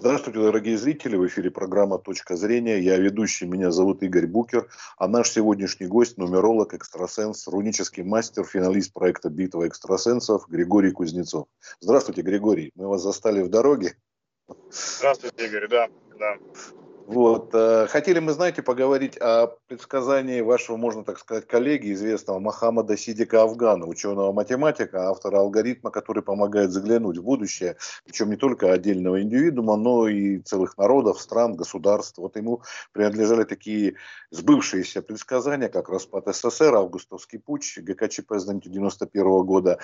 Здравствуйте, дорогие зрители. В эфире программа «Точка зрения». Я ведущий, меня зовут Игорь Букер. А наш сегодняшний гость – нумеролог, экстрасенс, рунический мастер, финалист проекта «Битва экстрасенсов» Григорий Кузнецов. Здравствуйте, Григорий. Мы вас застали в дороге. Здравствуйте, Игорь. Да, да. Вот. Э, хотели мы, знаете, поговорить о предсказании вашего, можно так сказать, коллеги, известного Мохаммада Сидика Афгана, ученого-математика, автора алгоритма, который помогает заглянуть в будущее, причем не только отдельного индивидуума, но и целых народов, стран, государств. Вот ему принадлежали такие сбывшиеся предсказания, как распад СССР, августовский путь, ГКЧП, знаете, 91 года,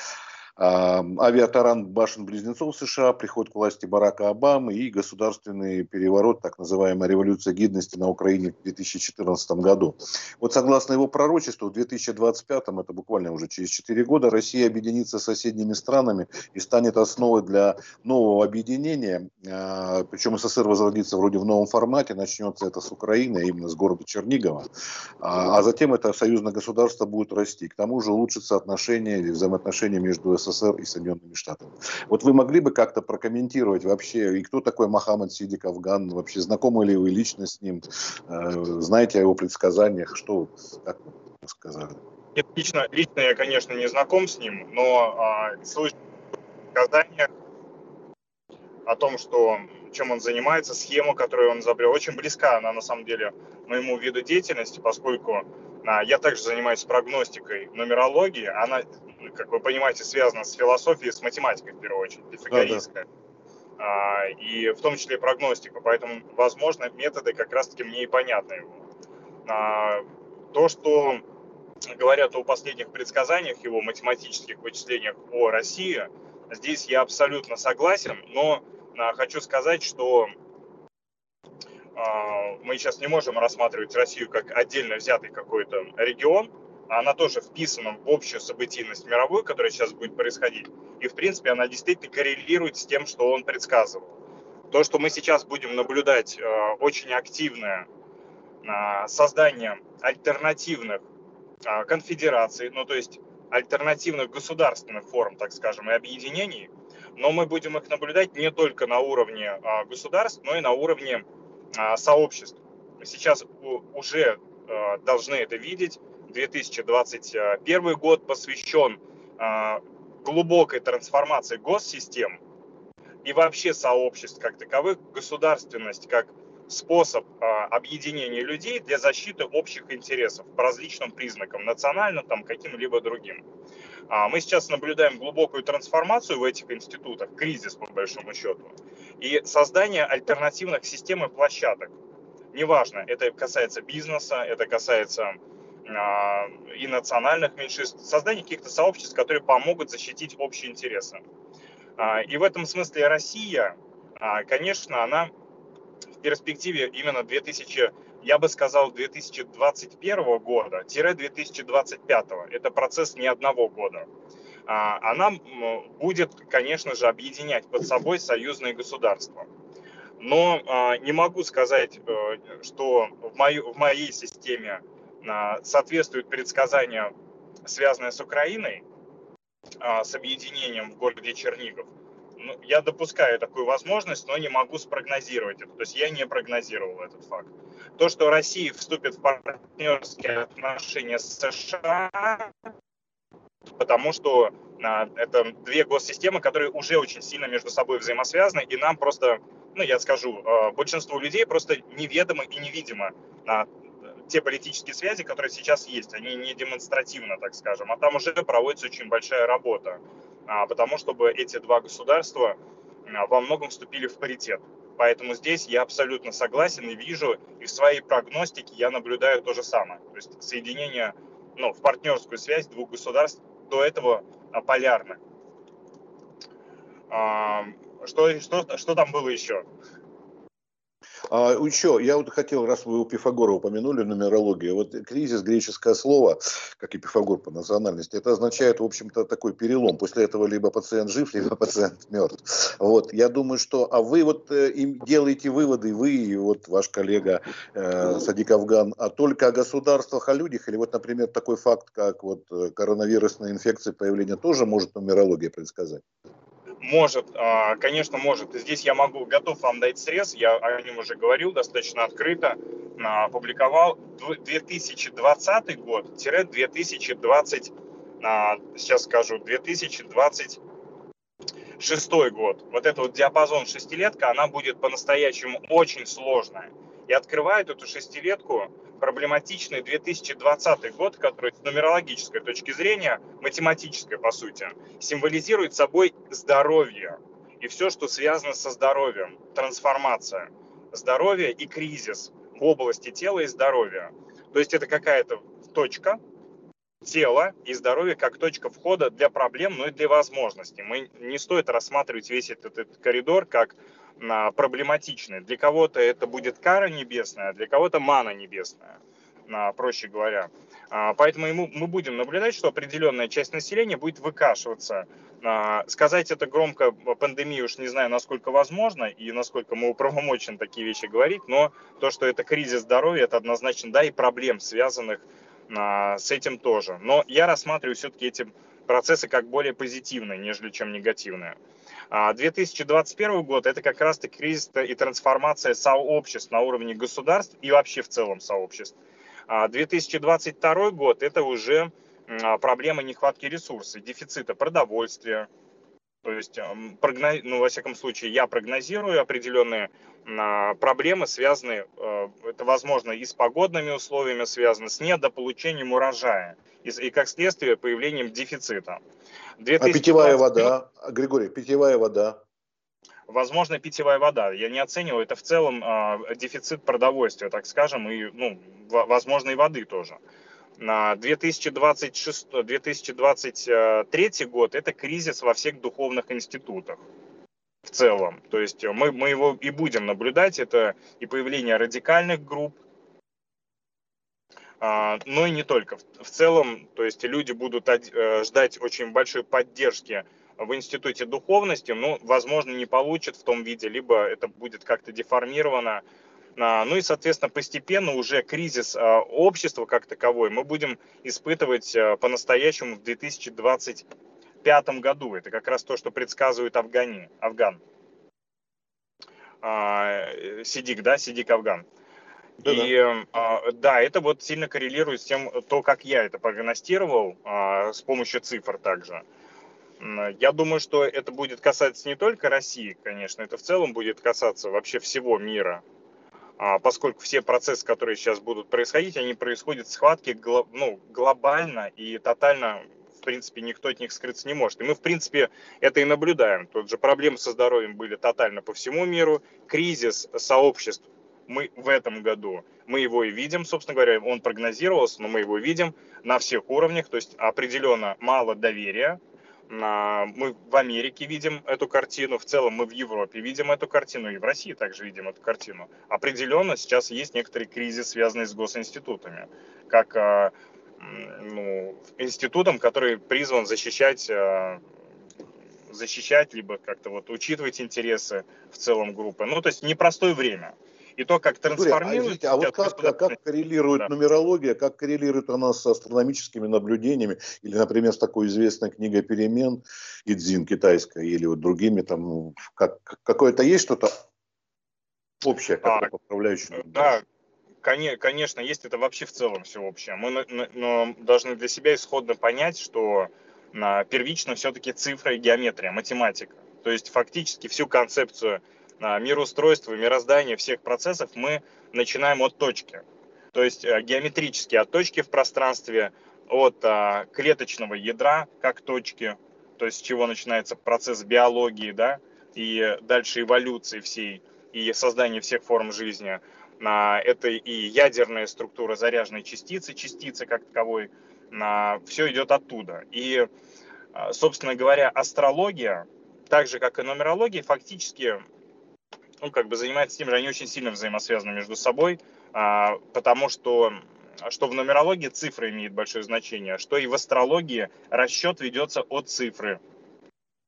авиатаран башен-близнецов США, приход к власти Барака Обамы и государственный переворот, так называемая революция гидности на Украине в 2014 году. Вот согласно его пророчеству, в 2025, это буквально уже через 4 года, Россия объединится с соседними странами и станет основой для нового объединения. А, Причем СССР возродится вроде в новом формате, начнется это с Украины, а именно с города Чернигова. А, а затем это союзное государство будет расти. К тому же улучшится отношения или взаимоотношения между СССР и Соединенными Штатами. Вот вы могли бы как-то прокомментировать вообще, и кто такой Мохаммад Сидик Афган, вообще знакомы ли вы лично с ним, э, знаете о его предсказаниях, что, как вы сказали? Нет, лично, лично я, конечно, не знаком с ним, но а, слышал предсказания о том, что чем он занимается, схема, которую он изобрел, очень близка она на самом деле моему виду деятельности, поскольку я также занимаюсь прогностикой нумерологии. Она, как вы понимаете, связана с философией, с математикой в первую очередь, пифагорейская. Да, да. А, и в том числе прогностика. Поэтому, возможно, методы как раз-таки мне и понятны. А, то, что говорят о последних предсказаниях его математических вычислениях о России, здесь я абсолютно согласен, но хочу сказать, что а, мы сейчас не можем рассматривать Россию как отдельно взятый какой-то регион, она тоже вписана в общую событийность мировую, которая сейчас будет происходить. И, в принципе, она действительно коррелирует с тем, что он предсказывал. То, что мы сейчас будем наблюдать а, очень активное а, создание альтернативных конфедераций, ну то есть альтернативных государственных форм, так скажем, и объединений, но мы будем их наблюдать не только на уровне государств, но и на уровне а, сообществ. Сейчас уже а, должны это видеть. 2021 год посвящен а, глубокой трансформации госсистем и вообще сообществ как таковых, государственность как способ объединения людей для защиты общих интересов по различным признакам, национальным, там, каким-либо другим. Мы сейчас наблюдаем глубокую трансформацию в этих институтах, кризис по большому счету и создание альтернативных систем и площадок. Неважно, это касается бизнеса, это касается а, и национальных меньшинств, создание каких-то сообществ, которые помогут защитить общие интересы. А, и в этом смысле Россия, а, конечно, она в перспективе именно 2000, я бы сказал, 2021 года, 2025. Это процесс не одного года. А, она будет, конечно же, объединять под собой союзные государства. Но а, не могу сказать, э, что в, мою, в моей системе а, соответствует предсказания, связанные с Украиной, с объединением в городе Чернигов. Ну, я допускаю такую возможность, но не могу спрогнозировать это. То есть я не прогнозировал этот факт. То, что Россия вступит в партнерские отношения с США, потому что а, это две госсистемы, которые уже очень сильно между собой взаимосвязаны, и нам просто, ну, я скажу, а, большинству людей просто неведомо и невидимо а, те политические связи, которые сейчас есть, они не демонстративно, так скажем, а там уже проводится очень большая работа, потому чтобы эти два государства во многом вступили в паритет. Поэтому здесь я абсолютно согласен и вижу, и в своей прогностике я наблюдаю то же самое. То есть соединение ну, в партнерскую связь двух государств до этого а, полярны. А, что, что, что там было еще? А еще, я вот хотел, раз вы у Пифагора упомянули нумерологию, вот кризис, греческое слово, как и Пифагор по национальности, это означает, в общем-то, такой перелом. После этого либо пациент жив, либо пациент мертв. Вот, я думаю, что, а вы вот э, делаете выводы, вы и вот ваш коллега э, Садик Афган, а только о государствах, о людях, или вот, например, такой факт, как вот э, коронавирусная инфекция, появление тоже может нумерология предсказать? Может, а, конечно, может. Здесь я могу, готов вам дать срез, я о нем уже говорил достаточно открыто, а, опубликовал 2020 год-2020, а, сейчас скажу, 2026 год. Вот этот вот диапазон шестилетка, она будет по-настоящему очень сложная. И открывает эту шестилетку проблематичный 2020 год, который с нумерологической точки зрения, математической по сути, символизирует собой здоровье и все, что связано со здоровьем, трансформация, здоровье и кризис в области тела и здоровья. То есть это какая-то точка, тела и здоровья как точка входа для проблем, но и для возможностей. Мы не стоит рассматривать весь этот, этот коридор как проблематичный. Для кого-то это будет кара небесная, а для кого-то мана небесная, проще говоря. А, поэтому мы будем наблюдать, что определенная часть населения будет выкашиваться. А, сказать это громко, пандемии уж не знаю, насколько возможно и насколько мы управомочены такие вещи говорить, но то, что это кризис здоровья, это однозначно, да, и проблем, связанных с этим тоже. Но я рассматриваю все-таки эти процессы как более позитивные, нежели чем негативные. 2021 а, год – это как раз-таки кризис и трансформация сообществ на уровне государств и вообще в целом сообществ. 2022 а, год – это уже проблема нехватки ресурсов, дефицита продовольствия, то есть, ну, во всяком случае, я прогнозирую определенные проблемы, связанные, э, это возможно и с погодными условиями связано, с недополучением урожая и как следствие появлением дефицита. 2020... А питьевая вода, Григорий, питьевая вода? Возможно, питьевая вода. Я не оцениваю, это в целом э, дефицит продовольствия, так скажем, и, ну, возможно, и воды тоже. 2026, 2023 год – это кризис во всех духовных институтах в целом. То есть мы, мы его и будем наблюдать. Это и появление радикальных групп, но и не только. В целом, то есть люди будут э, ждать очень большой поддержки в институте духовности, но, возможно, не получат в том виде, либо это будет как-то деформировано, а, ну и, соответственно, постепенно уже кризис а, общества как таковой мы будем испытывать а, по-настоящему в 2025 году. Это как раз то, что предсказывает Афгани, Афган. Сидик, да, Сидик Афган. Да, и да. да, это вот сильно коррелирует с тем, то, как я это прогностировал с помощью цифр также. Я думаю, что это будет касаться не только России, конечно, это в целом будет касаться вообще всего мира. А, поскольку все процессы, которые сейчас будут происходить, они происходят в схватке ну, глобально и тотально, в принципе, никто от них скрыться не может. И мы, в принципе, это и наблюдаем. Тут же проблемы со здоровьем были тотально по всему миру, кризис сообществ мы в этом году, мы его и видим, собственно говоря, он прогнозировался, но мы его видим на всех уровнях, то есть определенно мало доверия, мы в Америке видим эту картину, в целом мы в Европе видим эту картину, и в России также видим эту картину. Определенно сейчас есть некоторый кризис, связанный с госинститутами, как а, ну, институтом, который призван защищать а, защищать, либо как-то вот учитывать интересы в целом группы. Ну, то есть непростое время и то, как трансформируется. А, а вот как, как, как коррелирует да. нумерология, как коррелирует она с астрономическими наблюдениями, или, например, с такой известной книгой «Перемен» Идзин китайской, или вот другими, там, ну, как, какое-то есть что-то общее, как а, поправляющее? Да, конечно, есть это вообще в целом все общее. Мы но должны для себя исходно понять, что первично все-таки цифра и геометрия, математика. То есть фактически всю концепцию мироустройства, мироздания всех процессов мы начинаем от точки. То есть э, геометрические от точки в пространстве, от а, клеточного ядра как точки, то есть с чего начинается процесс биологии, да, и дальше эволюции всей, и создания всех форм жизни. А, это и ядерная структура заряженной частицы, частицы как таковой, а, все идет оттуда. И, собственно говоря, астрология, так же как и нумерология, фактически ну, как бы занимается тем же, они очень сильно взаимосвязаны между собой, а, потому что что в нумерологии цифра имеет большое значение, что и в астрологии расчет ведется от цифры.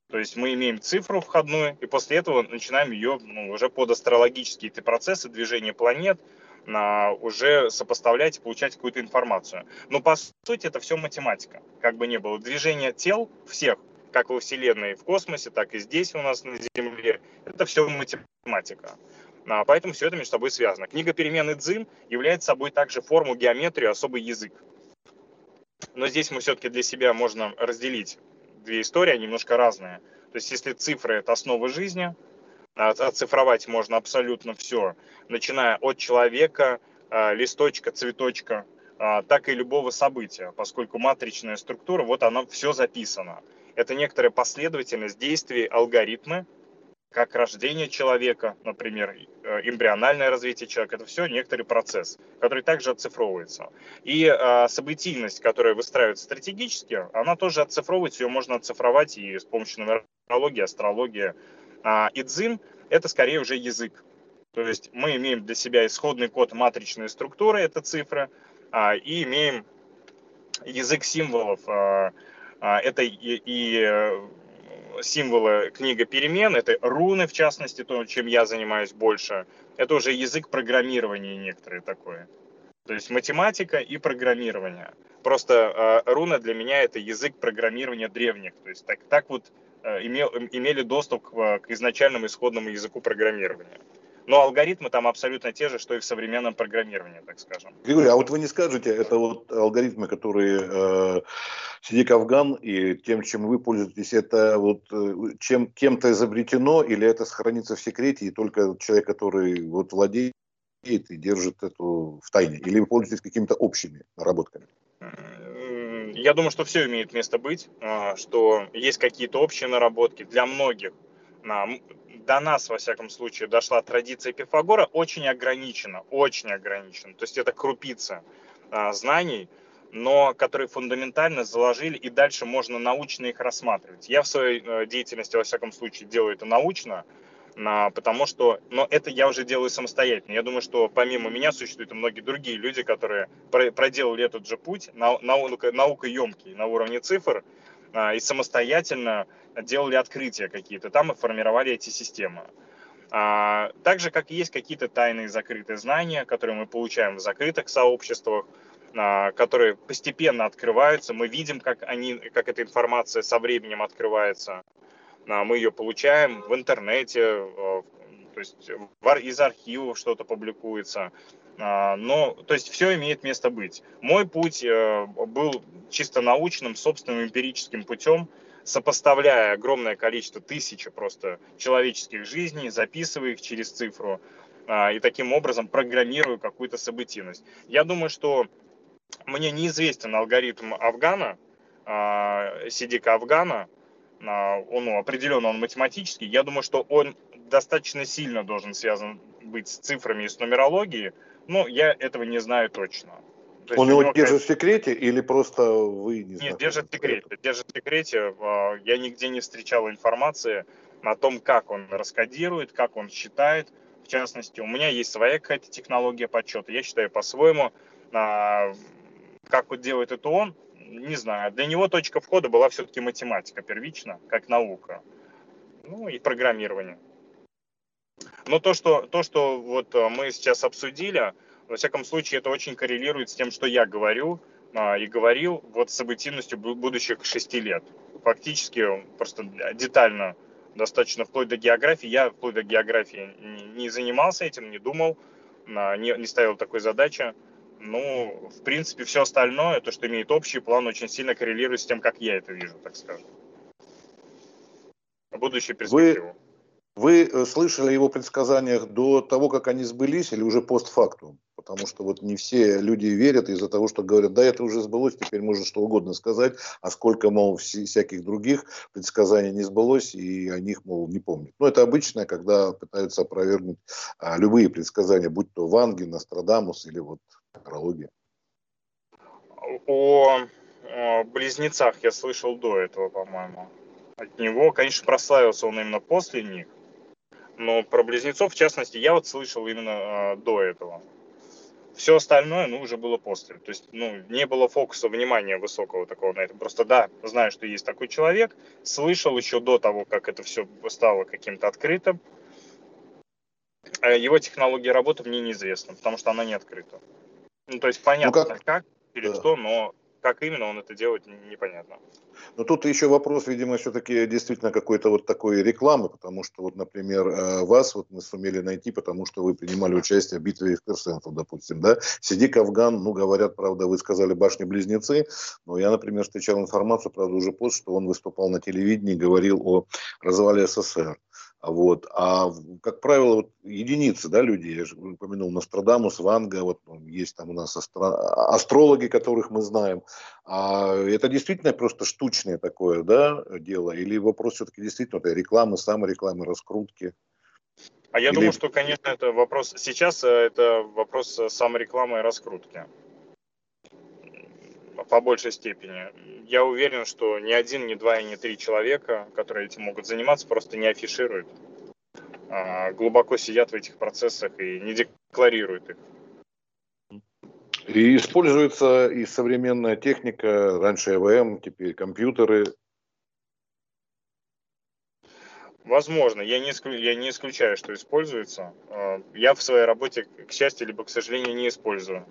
То есть мы имеем цифру входную, и после этого начинаем ее ну, уже под астрологические эти процессы движения планет а, уже сопоставлять и получать какую-то информацию. Но по сути это все математика. Как бы не было. Движение тел всех как во Вселенной в космосе, так и здесь у нас на Земле. Это все математика. А, поэтому все это между собой связано. Книга перемены Дзин является собой также форму геометрию, особый язык. Но здесь мы все-таки для себя можно разделить две истории, они немножко разные. То есть если цифры – это основа жизни, а, оцифровать можно абсолютно все, начиная от человека, а, листочка, цветочка, так и любого события, поскольку матричная структура, вот она все записано. Это некоторая последовательность действий, алгоритмы, как рождение человека, например, э, эмбриональное развитие человека, это все некоторый процесс, который также оцифровывается. И э, событийность, которая выстраивается стратегически, она тоже оцифровывается, ее можно оцифровать и с помощью нумерологии, астрологии. А, и дзин – это скорее уже язык. То есть мы имеем для себя исходный код матричной структуры, это цифры, а, и имеем язык символов, а, это и, и э, символы книга перемен, это руны, в частности, то, чем я занимаюсь больше. Это уже язык программирования некоторые такое. То есть математика и программирование. Просто э, руна для меня это язык программирования древних. То есть так, так вот э, имел, имели доступ к, к изначальному исходному языку программирования. Но алгоритмы там абсолютно те же, что и в современном программировании, так скажем. Григорий, а вот вы не скажете, это вот алгоритмы, которые э, Сидик Афган и тем, чем вы пользуетесь, это вот э, чем кем-то изобретено или это сохранится в секрете и только человек, который вот владеет и держит эту в тайне? Или вы пользуетесь какими-то общими наработками? Я думаю, что все имеет место быть, а, что есть какие-то общие наработки для многих до нас, во всяком случае, дошла традиция Пифагора, очень ограничена, очень ограничена. То есть это крупица а, знаний, но которые фундаментально заложили, и дальше можно научно их рассматривать. Я в своей э, деятельности, во всяком случае, делаю это научно, а, потому что, но это я уже делаю самостоятельно. Я думаю, что помимо меня существуют и многие другие люди, которые проделали этот же путь, наука, наука емкий на уровне цифр, и самостоятельно делали открытия какие-то там и формировали эти системы. А, так же, как и есть какие-то тайные закрытые знания, которые мы получаем в закрытых сообществах, а, которые постепенно открываются. Мы видим, как, они, как эта информация со временем открывается. Мы ее получаем в интернете, то есть из архивов что-то публикуется. Но, то есть все имеет место быть. Мой путь э, был чисто научным, собственным эмпирическим путем, сопоставляя огромное количество, тысячи просто человеческих жизней, записывая их через цифру а, и таким образом программирую какую-то событийность. Я думаю, что мне неизвестен алгоритм Афгана, а, Сидика Афгана, а, он ну, определенно он математический. Я думаю, что он достаточно сильно должен связан быть с цифрами и с нумерологией, но я этого не знаю точно. Он его держит в секрете или просто вы не знаете? Нет, держит в секрете. Держит в секрете. А, я нигде не встречал информации о том, как он раскодирует, как он считает. В частности, у меня есть своя какая-то технология подсчета. Я считаю по-своему. А, как вот делает это он, не знаю. Для него точка входа была все-таки математика первично, как наука. Ну и программирование. Но то, что, то, что вот а, мы сейчас обсудили, во всяком случае, это очень коррелирует с тем, что я говорю а, и говорил вот с событийностью будущих шести лет. Фактически просто детально, достаточно вплоть до географии. Я вплоть до географии не занимался этим, не думал, а, не, не ставил такой задачи. Ну, в принципе, все остальное, то, что имеет общий план, очень сильно коррелирует с тем, как я это вижу, так скажем. Будущую перспективу. Вы, вы э, слышали его предсказаниях до того, как они сбылись, или уже постфактум? потому что вот не все люди верят из-за того, что говорят, да, это уже сбылось, теперь можно что угодно сказать, а сколько, мол, всяких других предсказаний не сбылось, и о них, мол, не помнят. Но это обычно, когда пытаются опровергнуть а, любые предсказания, будь то Ванги, Нострадамус или вот астрология. О, о близнецах я слышал до этого, по-моему. От него, конечно, прославился он именно после них, но про близнецов, в частности, я вот слышал именно э, до этого. Все остальное, ну, уже было после. То есть, ну, не было фокуса внимания высокого такого на этом. Просто, да, знаю, что есть такой человек, слышал еще до того, как это все стало каким-то открытым. А его технология работы мне неизвестна, потому что она не открыта. Ну, то есть, понятно, ну, как? как, через да. что, но как именно он это делает, непонятно. Но тут еще вопрос, видимо, все-таки действительно какой-то вот такой рекламы, потому что вот, например, э, вас вот мы сумели найти, потому что вы принимали участие в битве экстрасенсов, допустим, да? Сидик Афган, ну, говорят, правда, вы сказали башни-близнецы, но я, например, встречал информацию, правда, уже пост, что он выступал на телевидении, говорил о развале СССР. Вот. А, как правило, вот единицы да, людей, я же упомянул Нострадамус, Ванга, вот ну, есть там у нас астро... астрологи, которых мы знаем. А это действительно просто штучное такое да, дело? Или вопрос все-таки действительно это рекламы, саморекламы, раскрутки? А я Или... думаю, что, конечно, это вопрос... Сейчас э, это вопрос саморекламы и раскрутки по большей степени. Я уверен, что ни один, ни два и ни три человека, которые этим могут заниматься, просто не афишируют. А глубоко сидят в этих процессах и не декларируют их. И используется и современная техника, раньше ЭВМ, теперь компьютеры. Возможно, я не, исклю, я не исключаю, что используется. А, я в своей работе, к счастью, либо к сожалению, не использую.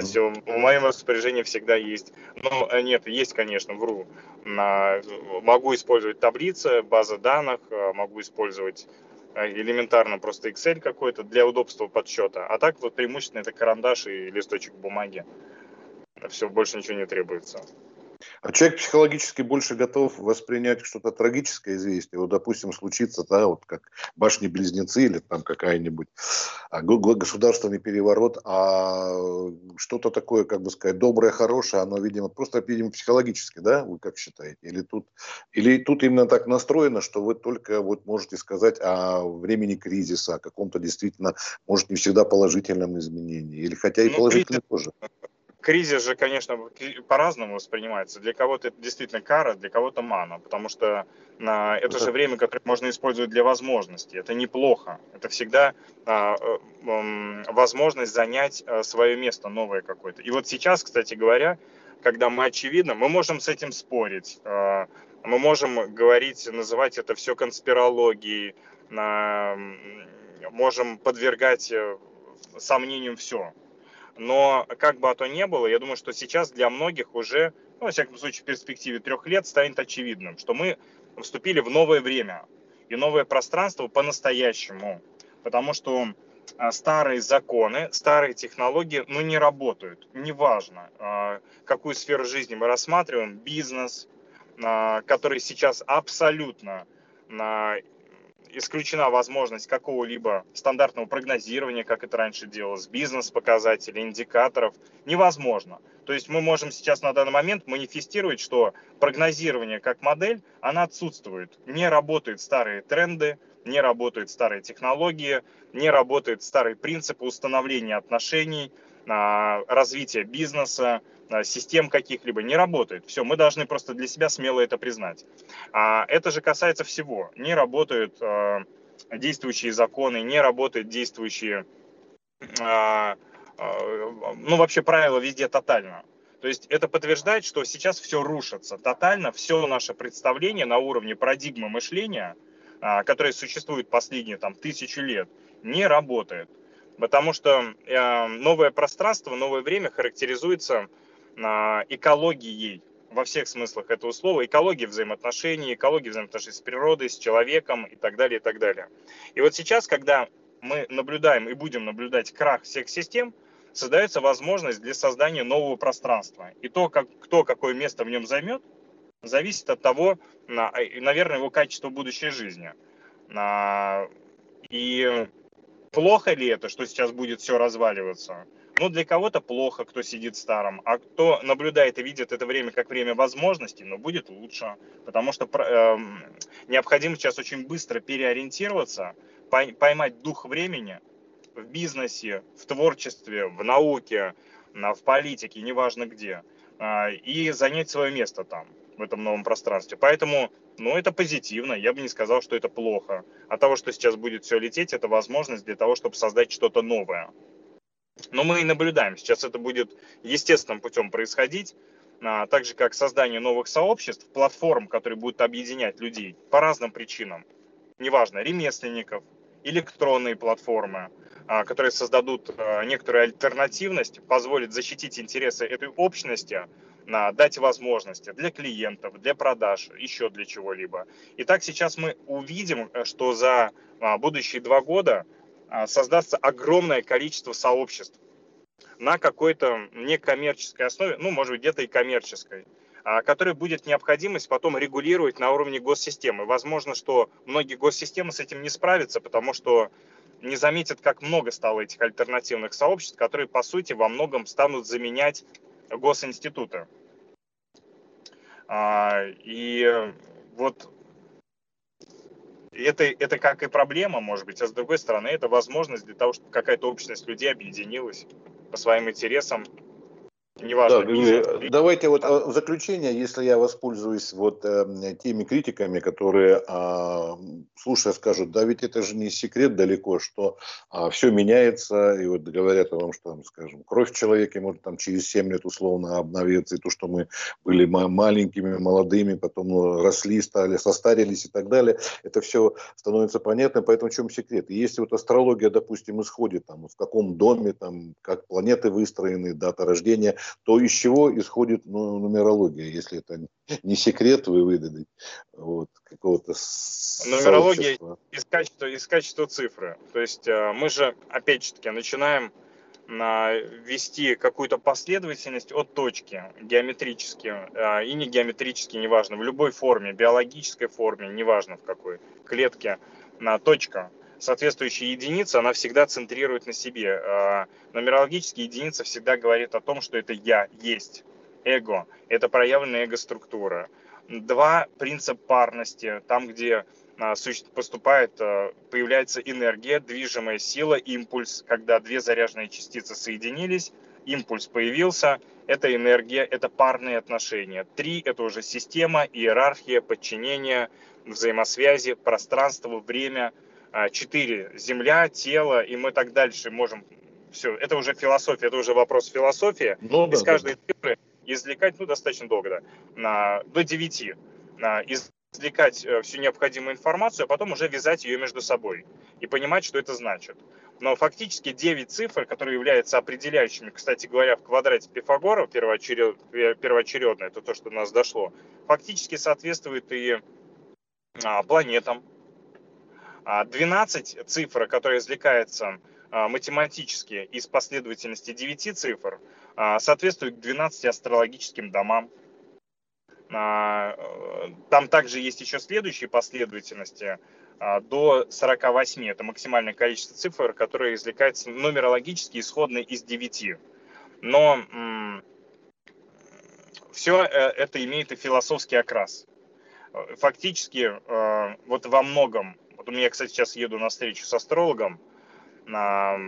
Все, в моем распоряжении всегда есть. Ну, э, нет, есть, конечно, вру. Могу использовать таблицы, базы данных, э, могу использовать э, элементарно просто Excel какой-то для удобства подсчета. А так вот преимущественно это карандаш и листочек бумаги. Все, больше ничего не требуется. А человек психологически больше готов воспринять что-то трагическое известие. Вот, допустим, случится, да, вот как башни-близнецы или там какая-нибудь а, государственный переворот, а что-то такое, как бы сказать, доброе, хорошее, оно, видимо, просто, видимо, психологически, да, вы как считаете? Или тут, или тут именно так настроено, что вы только вот можете сказать о времени кризиса, о каком-то действительно, может, не всегда положительном изменении, или хотя и ну, положительном тоже кризис же, конечно, по-разному воспринимается. Для кого-то это действительно кара, для кого-то мана, потому что на это же время, которое можно использовать для возможностей. Это неплохо. Это всегда а, а, возможность занять а, свое место новое какое-то. И вот сейчас, кстати говоря, когда мы очевидно, мы можем с этим спорить, а, мы можем говорить, называть это все конспирологией, а, можем подвергать э, сомнениям все. Но как бы то ни было, я думаю, что сейчас для многих уже, ну, во всяком случае, в перспективе трех лет станет очевидным, что мы вступили в новое время и новое пространство по-настоящему. Потому что а, старые законы, старые технологии, ну, не работают. Неважно, а, какую сферу жизни мы рассматриваем, бизнес, а, который сейчас абсолютно исключена возможность какого-либо стандартного прогнозирования, как это раньше делалось, бизнес-показателей, индикаторов, невозможно. То есть мы можем сейчас на данный момент манифестировать, что прогнозирование как модель, она отсутствует. Не работают старые тренды, не работают старые технологии, не работают старые принципы установления отношений, а, развития бизнеса, систем каких-либо не работает. Все, мы должны просто для себя смело это признать. А это же касается всего. Не работают а, действующие законы, не работают действующие, ну вообще правила везде тотально. То есть это подтверждает, что сейчас все рушится тотально, все наше представление на уровне парадигмы мышления, которое существует последние там, тысячи лет, не работает. Потому что э, новое пространство, новое время характеризуется э, экологией во всех смыслах этого слова, экология взаимоотношений, экология взаимоотношений с природой, с человеком и так далее, и так далее. И вот сейчас, когда мы наблюдаем и будем наблюдать крах всех систем, создается возможность для создания нового пространства. И то, как, кто какое место в нем займет, зависит от того, наверное, его качества будущей жизни. А, и Плохо ли это, что сейчас будет все разваливаться? Ну, для кого-то плохо, кто сидит старым, а кто наблюдает и видит это время как время возможностей, ну, будет лучше. Потому что э, необходимо сейчас очень быстро переориентироваться, поймать дух времени в бизнесе, в творчестве, в науке, в политике, неважно где, э, и занять свое место там в этом новом пространстве. Поэтому, ну, это позитивно, я бы не сказал, что это плохо. А того, что сейчас будет все лететь, это возможность для того, чтобы создать что-то новое. Но мы и наблюдаем, сейчас это будет естественным путем происходить, а, так же как создание новых сообществ, платформ, которые будут объединять людей по разным причинам. Неважно, ремесленников, электронные платформы, а, которые создадут а, некоторую альтернативность, позволят защитить интересы этой общности дать возможности для клиентов, для продаж, еще для чего-либо. Итак, сейчас мы увидим, что за будущие два года создастся огромное количество сообществ на какой-то некоммерческой основе, ну, может быть, где-то и коммерческой, которой будет необходимость потом регулировать на уровне госсистемы. Возможно, что многие госсистемы с этим не справятся, потому что не заметят, как много стало этих альтернативных сообществ, которые, по сути, во многом станут заменять госинституты. А, и вот это, это как и проблема, может быть, а с другой стороны, это возможность для того, чтобы какая-то общность людей объединилась по своим интересам Неважно. Да, бизнес, давайте вот а, в заключение, если я воспользуюсь вот э, теми критиками, которые, э, слушая, скажут, да ведь это же не секрет далеко, что э, все меняется, и вот говорят о том, что, там, скажем, кровь в человеке может там через 7 лет условно обновиться, и то, что мы были маленькими, молодыми, потом ну, росли, стали, состарились и так далее, это все становится понятно, поэтому в чем секрет? И если вот астрология, допустим, исходит там, в каком доме, там, как планеты выстроены, дата рождения, то из чего исходит ну, нумерология, если это не секрет вы выдадите вот, какого-то Нумерология из качества, из качества цифры. То есть э, мы же, опять же таки, начинаем ввести какую-то последовательность от точки геометрически э, и не геометрически, неважно, в любой форме, биологической форме, неважно в какой клетке, на точка соответствующая единица, она всегда центрирует на себе. А, нумерологическая единица всегда говорит о том, что это я есть. Эго – это проявленная эго-структура. Два – принцип парности, там, где а, поступает, а, появляется энергия, движимая сила, импульс, когда две заряженные частицы соединились, импульс появился, это энергия, это парные отношения. Три – это уже система, иерархия, подчинение, взаимосвязи, пространство, время – а, четыре земля, тело, и мы так дальше можем все. Это уже философия, это уже вопрос философии. Ну, Из каждой да. цифры извлекать, ну, достаточно долго, да, до 9. На, извлекать э, всю необходимую информацию, а потом уже вязать ее между собой и понимать, что это значит. Но фактически 9 цифр, которые являются определяющими, кстати говоря, в квадрате Пифагора, первоочеред, первоочередно, это то, что до нас дошло, фактически соответствует и а, планетам, 12 а цифр, которые извлекаются а, математически из последовательности 9 цифр, а, соответствуют 12 астрологическим домам. Там также есть еще следующие последовательности до 48. Это максимальное количество цифр, которые извлекаются нумерологически исходно из 9. Но все э, это имеет и философский окрас. Фактически, вот во многом вот у меня, кстати, сейчас еду на встречу с астрологом на,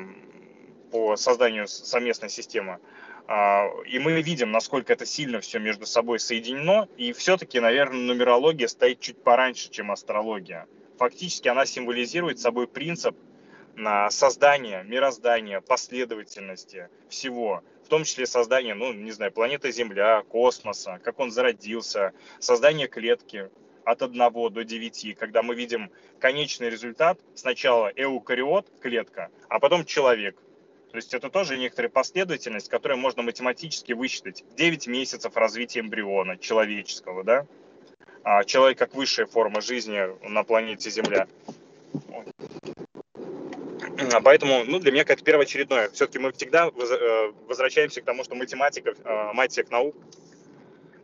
по созданию совместной системы. А, и мы видим, насколько это сильно все между собой соединено. И все-таки, наверное, нумерология стоит чуть пораньше, чем астрология. Фактически она символизирует собой принцип на создание мироздания, последовательности всего, в том числе создание, ну, не знаю, планеты Земля, космоса, как он зародился, создание клетки, от 1 до 9, когда мы видим конечный результат, сначала эукариот, клетка, а потом человек. То есть это тоже некоторая последовательность, которую можно математически высчитать. 9 месяцев развития эмбриона человеческого, да? А человек как высшая форма жизни на планете Земля. Поэтому ну, для меня как первоочередное. Все-таки мы всегда э, возвращаемся к тому, что математика, э, мать всех наук,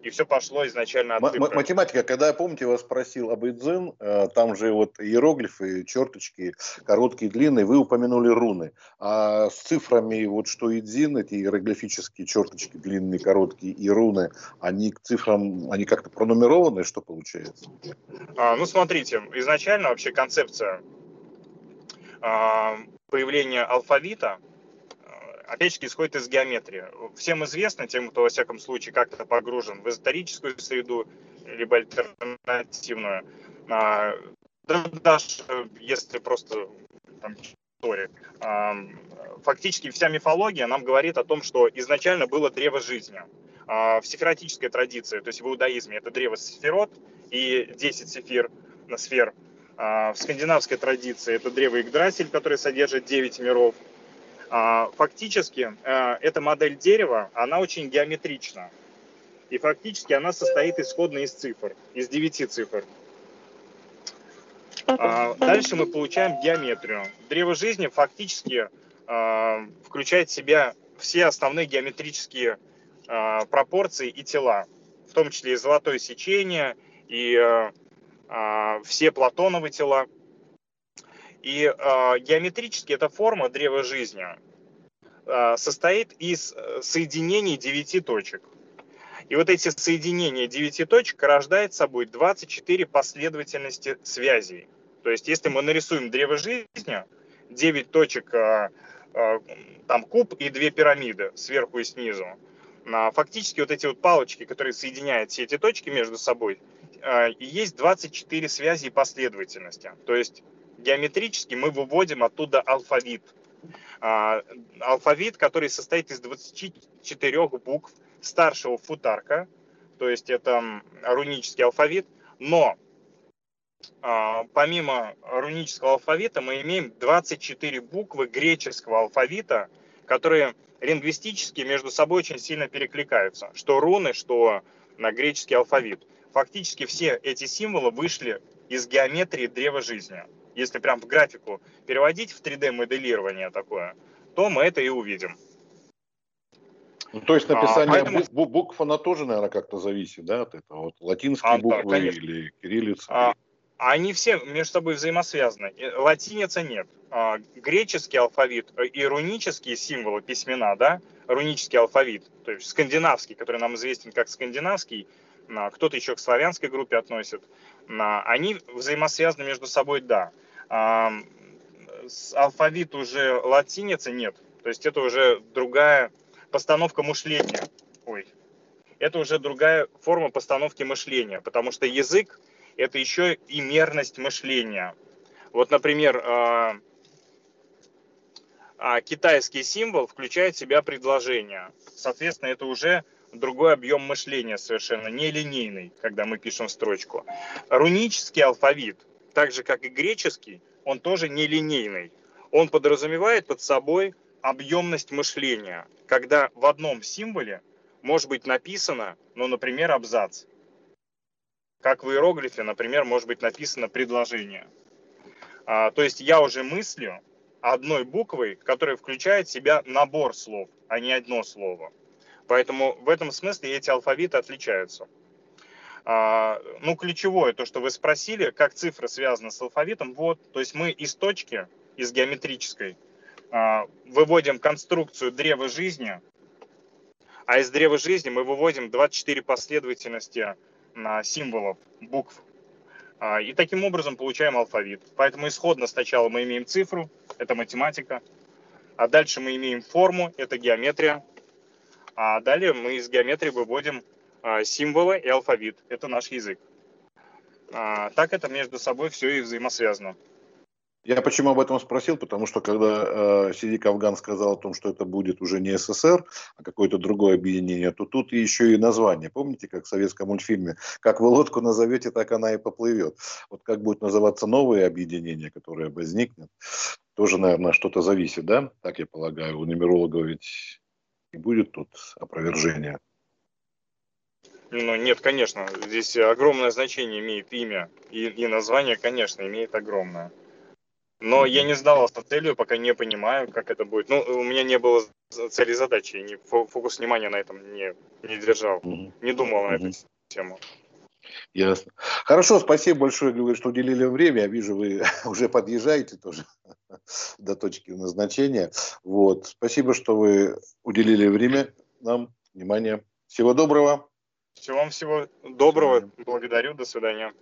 и все пошло изначально от М- Математика, когда я, помните, вас спросил об Идзен, э, там же вот иероглифы, черточки, короткие, длинные, вы упомянули руны. А с цифрами, вот что Идзин, эти иероглифические черточки, длинные, короткие и руны, они к цифрам, они как-то пронумерованы, что получается? А, ну, смотрите, изначально вообще концепция а, появления алфавита – опять же, исходит из геометрии. Всем известно, тем, кто, во всяком случае, как-то погружен в эзотерическую среду, либо альтернативную, а, да, даже если просто там, история, а, фактически вся мифология нам говорит о том, что изначально было древо жизни. А, в сефиратической традиции, то есть в иудаизме, это древо сферот и 10 сефир, сфер. В скандинавской традиции это древо Игдрасиль, которое содержит 9 миров – а, фактически э, эта модель дерева, она очень геометрична. И фактически она состоит исходно из цифр, из девяти цифр. А, дальше мы получаем геометрию. Древо жизни фактически а, включает в себя все основные геометрические а, пропорции и тела, в том числе и золотое сечение, и все платоновые тела. И геометрически эта форма древа жизни состоит из соединений девяти точек. И вот эти соединения девяти точек рождают собой 24 последовательности связей. То есть, если мы нарисуем древо жизни, 9 точек, а, а, там куб и две пирамиды сверху и снизу, фактически вот эти вот палочки, которые соединяют все эти точки между собой, и есть 24 связи и последовательности. То есть геометрически мы выводим оттуда алфавит. Алфавит, который состоит из 24 букв старшего футарка, то есть это рунический алфавит, но а, помимо рунического алфавита мы имеем 24 буквы греческого алфавита, которые лингвистически между собой очень сильно перекликаются. Что руны, что на греческий алфавит. Фактически все эти символы вышли из геометрии древа жизни. Если прям в графику переводить в 3D-моделирование такое, то мы это и увидим. Ну, то есть написание а, поэтому... букв, букв, она тоже, наверное, как-то зависит, да, от этого? Вот латинские а, буквы да, или кириллица? А, они все между собой взаимосвязаны. Латиница нет. А, греческий алфавит и рунические символы письмена, да, рунический алфавит, то есть скандинавский, который нам известен как скандинавский, а, кто-то еще к славянской группе относит, а, они взаимосвязаны между собой, да. Алфавит уже латиницы нет, то есть это уже другая постановка мышления. Ой, это уже другая форма постановки мышления, потому что язык это еще и мерность мышления. Вот, например, а, а, китайский символ включает в себя предложение. Соответственно, это уже другой объем мышления совершенно, нелинейный, когда мы пишем строчку. Рунический алфавит, так же как и греческий, он тоже нелинейный. Он подразумевает под собой объемность мышления, когда в одном символе может быть написано, ну, например, абзац как в иероглифе, например, может быть написано предложение. А, то есть я уже мыслю одной буквой, которая включает в себя набор слов, а не одно слово. Поэтому в этом смысле эти алфавиты отличаются. А, ну, ключевое, то, что вы спросили, как цифры связаны с алфавитом, вот, то есть мы из точки, из геометрической, а, выводим конструкцию древа жизни, а из древа жизни мы выводим 24 последовательности символов, букв. А, и таким образом получаем алфавит. Поэтому исходно сначала мы имеем цифру, это математика, а дальше мы имеем форму, это геометрия, а далее мы из геометрии выводим символы и алфавит, это наш язык. А, так это между собой все и взаимосвязано. Я почему об этом спросил, потому что когда э, Сидик Афган сказал о том, что это будет уже не СССР, а какое-то другое объединение, то тут еще и название. Помните, как в советском мультфильме, как вы лодку назовете, так она и поплывет. Вот как будет называться новое объединение, которое возникнет, тоже, наверное, что-то зависит, да? Так я полагаю, у нумерологов ведь и будет тут опровержение. Ну, нет, конечно, здесь огромное значение имеет имя, и, и название, конечно, имеет огромное. Но я не сдавался целью, пока не понимаю, как это будет. Ну, у меня не было цели задачи, не, фокус внимания на этом не, не держал, угу. не думал на угу. эту тему. Ясно. Хорошо, спасибо большое, говорю, что уделили время. Я вижу, вы уже подъезжаете тоже до точки назначения. Вот. Спасибо, что вы уделили время нам, внимание. Всего доброго. Всего вам всего доброго. Благодарю. До свидания.